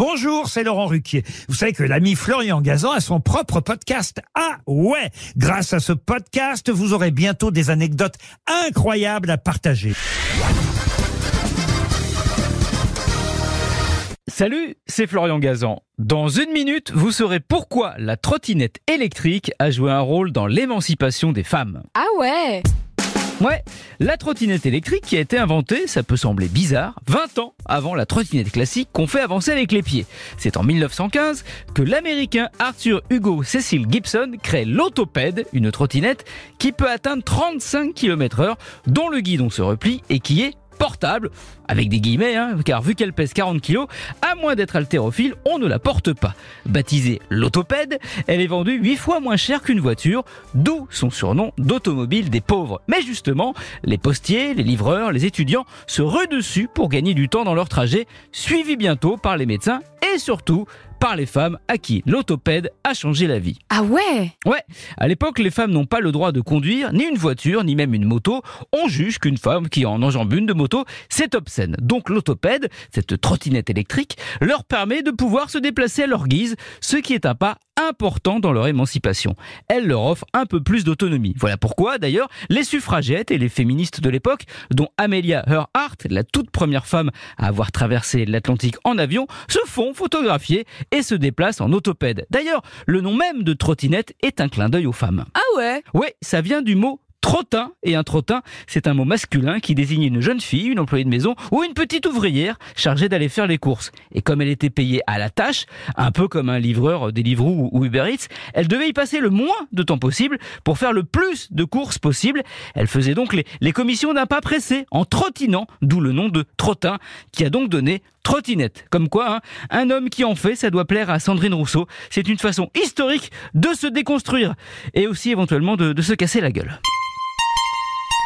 Bonjour, c'est Laurent Ruquier. Vous savez que l'ami Florian Gazan a son propre podcast. Ah ouais Grâce à ce podcast, vous aurez bientôt des anecdotes incroyables à partager. Salut, c'est Florian Gazan. Dans une minute, vous saurez pourquoi la trottinette électrique a joué un rôle dans l'émancipation des femmes. Ah ouais Ouais, la trottinette électrique qui a été inventée, ça peut sembler bizarre, 20 ans avant la trottinette classique qu'on fait avancer avec les pieds. C'est en 1915 que l'américain Arthur Hugo Cecil Gibson crée l'autopède, une trottinette qui peut atteindre 35 km heure, dont le guidon se replie et qui est portable, avec des guillemets, hein, car vu qu'elle pèse 40 kg, à moins d'être haltérophile, on ne la porte pas. Baptisée l'autopède, elle est vendue 8 fois moins cher qu'une voiture, d'où son surnom d'automobile des pauvres. Mais justement, les postiers, les livreurs, les étudiants se ruent dessus pour gagner du temps dans leur trajet, suivis bientôt par les médecins et surtout par les femmes à qui l'autopède a changé la vie. Ah ouais? Ouais, à l'époque, les femmes n'ont pas le droit de conduire ni une voiture, ni même une moto. On juge qu'une femme qui en enjambe une de moto, c'est obscène. Donc l'autopède, cette trottinette électrique, leur permet de pouvoir se déplacer à leur guise, ce qui est un pas important dans leur émancipation. Elle leur offre un peu plus d'autonomie. Voilà pourquoi, d'ailleurs, les suffragettes et les féministes de l'époque, dont Amelia Earhart, la toute première femme à avoir traversé l'Atlantique en avion, se font photographier et se déplacent en autopède. D'ailleurs, le nom même de trottinette est un clin d'œil aux femmes. Ah ouais? Ouais, ça vient du mot Trottin, et un trottin, c'est un mot masculin qui désigne une jeune fille, une employée de maison ou une petite ouvrière chargée d'aller faire les courses. Et comme elle était payée à la tâche, un peu comme un livreur Deliveroo ou Uber Eats, elle devait y passer le moins de temps possible pour faire le plus de courses possible. Elle faisait donc les, commissions d'un pas pressé, en trottinant, d'où le nom de trottin, qui a donc donné trottinette. Comme quoi, hein, un homme qui en fait, ça doit plaire à Sandrine Rousseau. C'est une façon historique de se déconstruire et aussi éventuellement de se casser la gueule.